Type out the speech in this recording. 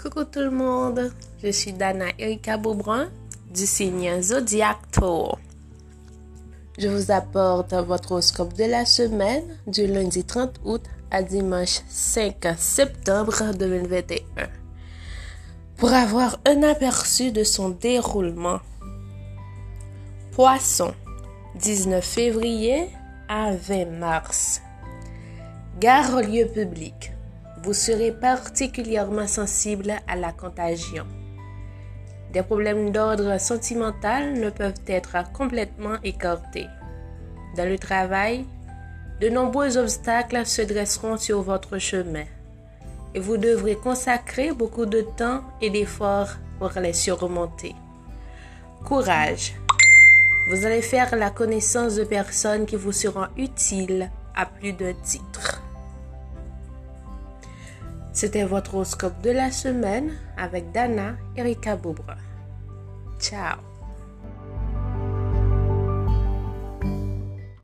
Coucou tout le monde, je suis Dana Erika Beaubrun du signe Zodiac Taureau. Je vous apporte votre horoscope de la semaine du lundi 30 août à dimanche 5 septembre 2021 pour avoir un aperçu de son déroulement. Poisson, 19 février à 20 mars. Gare au lieu public vous serez particulièrement sensible à la contagion. Des problèmes d'ordre sentimental ne peuvent être complètement écartés. Dans le travail, de nombreux obstacles se dresseront sur votre chemin et vous devrez consacrer beaucoup de temps et d'efforts pour les surmonter. Courage. Vous allez faire la connaissance de personnes qui vous seront utiles à plus d'un titre. C'était votre horoscope de la semaine avec Dana Erika Boubra. Ciao